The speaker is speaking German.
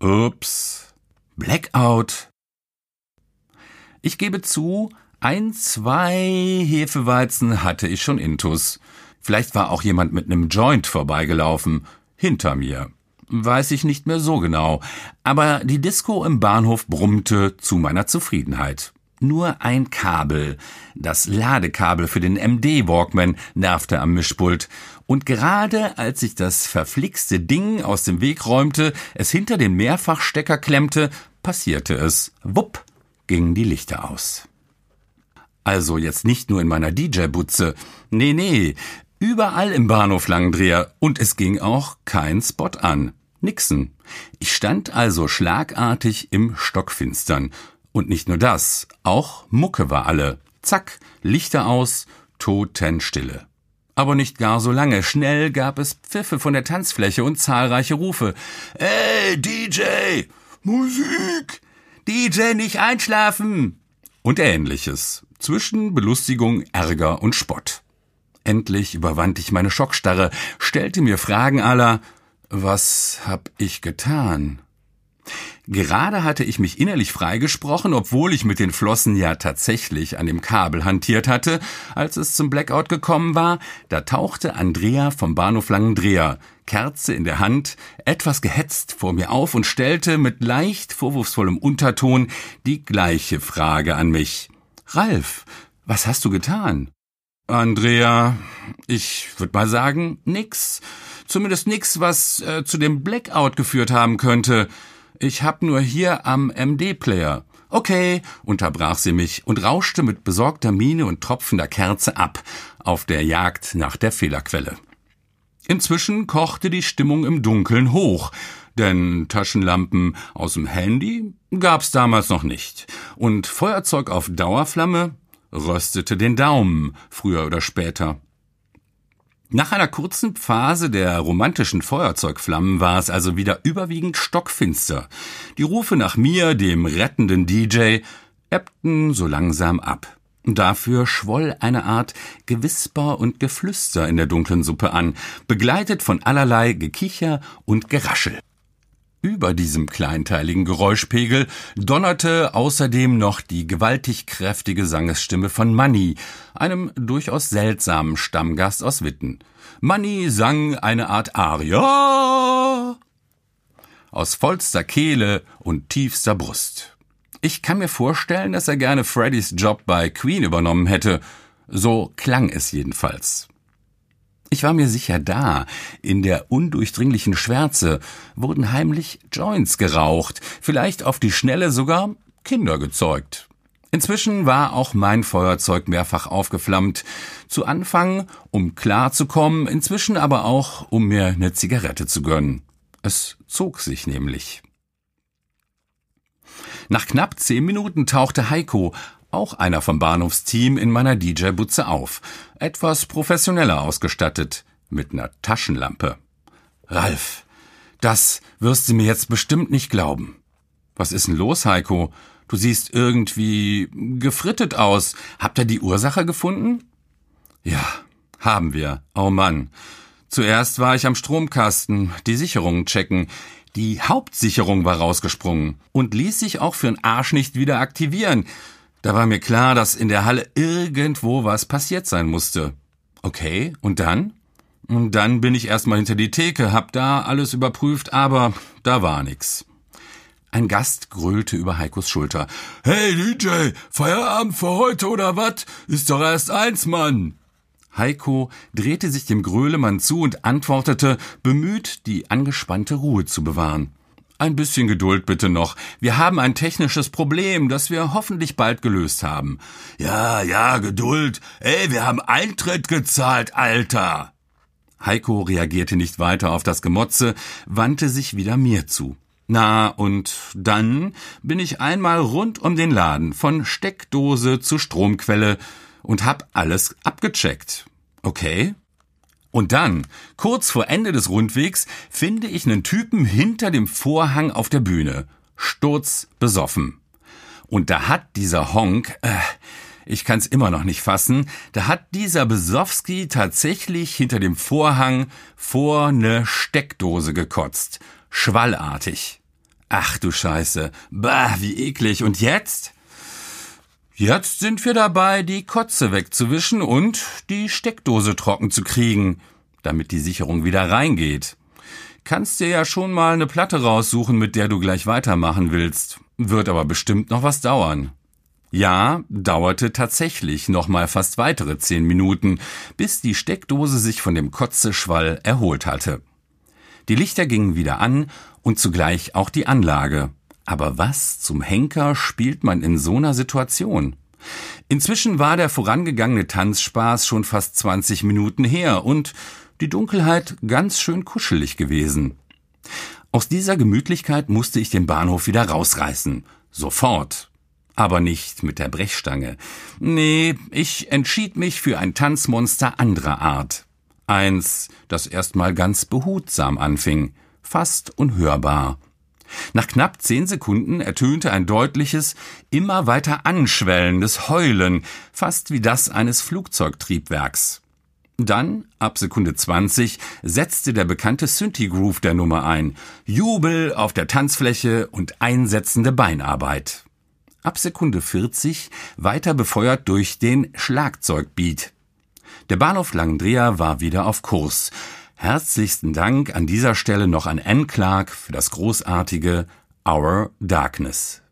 Ups. Blackout. Ich gebe zu, ein, zwei Hefeweizen hatte ich schon intus. Vielleicht war auch jemand mit nem Joint vorbeigelaufen. Hinter mir. Weiß ich nicht mehr so genau. Aber die Disco im Bahnhof brummte zu meiner Zufriedenheit. Nur ein Kabel, das Ladekabel für den MD Walkman, nervte am Mischpult. Und gerade als ich das verflixte Ding aus dem Weg räumte, es hinter den Mehrfachstecker klemmte, passierte es. Wupp, gingen die Lichter aus. Also jetzt nicht nur in meiner DJ-Butze. Nee, nee. Überall im Bahnhof Langendreher. Und es ging auch kein Spot an. Nixen. Ich stand also schlagartig im Stockfinstern und nicht nur das, auch Mucke war alle. Zack, Lichter aus, Totenstille. Aber nicht gar so lange. Schnell gab es Pfiffe von der Tanzfläche und zahlreiche Rufe. Ey, DJ! Musik! DJ, nicht einschlafen! Und ähnliches. Zwischen Belustigung, Ärger und Spott. Endlich überwand ich meine Schockstarre, stellte mir Fragen aller, was hab ich getan? Gerade hatte ich mich innerlich freigesprochen, obwohl ich mit den Flossen ja tatsächlich an dem Kabel hantiert hatte, als es zum Blackout gekommen war, da tauchte Andrea vom Bahnhof Langendreher, Kerze in der Hand, etwas gehetzt vor mir auf und stellte mit leicht vorwurfsvollem Unterton die gleiche Frage an mich. Ralf, was hast du getan? Andrea, ich würde mal sagen, nix. Zumindest nix, was äh, zu dem Blackout geführt haben könnte. Ich hab nur hier am MD-Player. Okay, unterbrach sie mich und rauschte mit besorgter Miene und tropfender Kerze ab, auf der Jagd nach der Fehlerquelle. Inzwischen kochte die Stimmung im Dunkeln hoch, denn Taschenlampen aus dem Handy gab's damals noch nicht. Und Feuerzeug auf Dauerflamme röstete den Daumen, früher oder später. Nach einer kurzen Phase der romantischen Feuerzeugflammen war es also wieder überwiegend stockfinster. Die Rufe nach mir, dem rettenden DJ, ebbten so langsam ab. Dafür schwoll eine Art Gewisper und Geflüster in der dunklen Suppe an, begleitet von allerlei Gekicher und Geraschel. Über diesem kleinteiligen Geräuschpegel donnerte außerdem noch die gewaltig kräftige Sangesstimme von Manny, einem durchaus seltsamen Stammgast aus Witten. Manny sang eine Art Aria aus vollster Kehle und tiefster Brust. Ich kann mir vorstellen, dass er gerne Freddys Job bei Queen übernommen hätte. So klang es jedenfalls. Ich war mir sicher da, in der undurchdringlichen Schwärze wurden heimlich Joints geraucht, vielleicht auf die Schnelle sogar Kinder gezeugt. Inzwischen war auch mein Feuerzeug mehrfach aufgeflammt. Zu Anfang, um klarzukommen, inzwischen aber auch, um mir eine Zigarette zu gönnen. Es zog sich nämlich. Nach knapp zehn Minuten tauchte Heiko, auch einer vom Bahnhofsteam, in meiner DJ-Butze auf. Etwas professioneller ausgestattet, mit ner Taschenlampe. Ralf, das wirst du mir jetzt bestimmt nicht glauben. Was ist denn los, Heiko? Du siehst irgendwie gefrittet aus. Habt ihr die Ursache gefunden? Ja, haben wir. Oh Mann. Zuerst war ich am Stromkasten, die Sicherungen checken. Die Hauptsicherung war rausgesprungen und ließ sich auch für für'n Arsch nicht wieder aktivieren. Da war mir klar, dass in der Halle irgendwo was passiert sein musste. Okay, und dann? Und dann bin ich erstmal hinter die Theke, hab da alles überprüft, aber da war nix. Ein Gast grölte über Heikos Schulter. Hey DJ, Feierabend für heute oder wat? Ist doch erst eins, Mann. Heiko drehte sich dem Grölemann zu und antwortete, bemüht, die angespannte Ruhe zu bewahren. Ein bisschen Geduld bitte noch. Wir haben ein technisches Problem, das wir hoffentlich bald gelöst haben. Ja, ja, Geduld. Ey, wir haben Eintritt gezahlt, Alter. Heiko reagierte nicht weiter auf das Gemotze, wandte sich wieder mir zu. Na, und dann bin ich einmal rund um den Laden, von Steckdose zu Stromquelle, und hab alles abgecheckt. Okay? Und dann, kurz vor Ende des Rundwegs, finde ich einen Typen hinter dem Vorhang auf der Bühne. Sturz besoffen. Und da hat dieser Honk, äh, ich kann's immer noch nicht fassen, da hat dieser Besowski tatsächlich hinter dem Vorhang vor ne Steckdose gekotzt. Schwallartig. Ach du Scheiße. Bah, wie eklig. Und jetzt? Jetzt sind wir dabei, die Kotze wegzuwischen und die Steckdose trocken zu kriegen, damit die Sicherung wieder reingeht. Kannst dir ja schon mal eine Platte raussuchen, mit der du gleich weitermachen willst. Wird aber bestimmt noch was dauern. Ja, dauerte tatsächlich noch mal fast weitere zehn Minuten, bis die Steckdose sich von dem Kotzeschwall erholt hatte. Die Lichter gingen wieder an und zugleich auch die Anlage. Aber was zum Henker spielt man in so einer Situation? Inzwischen war der vorangegangene Tanzspaß schon fast 20 Minuten her und die Dunkelheit ganz schön kuschelig gewesen. Aus dieser Gemütlichkeit musste ich den Bahnhof wieder rausreißen. Sofort. Aber nicht mit der Brechstange. Nee, ich entschied mich für ein Tanzmonster anderer Art. Eins, das erstmal ganz behutsam anfing, fast unhörbar. Nach knapp zehn Sekunden ertönte ein deutliches, immer weiter anschwellendes Heulen, fast wie das eines Flugzeugtriebwerks. Dann, ab Sekunde 20, setzte der bekannte Synthi-Groove der Nummer ein. Jubel auf der Tanzfläche und einsetzende Beinarbeit. Ab Sekunde 40 weiter befeuert durch den Schlagzeugbeat. Der Bahnhof Langendreher war wieder auf Kurs. Herzlichsten Dank an dieser Stelle noch an Anne Clark für das großartige Our Darkness.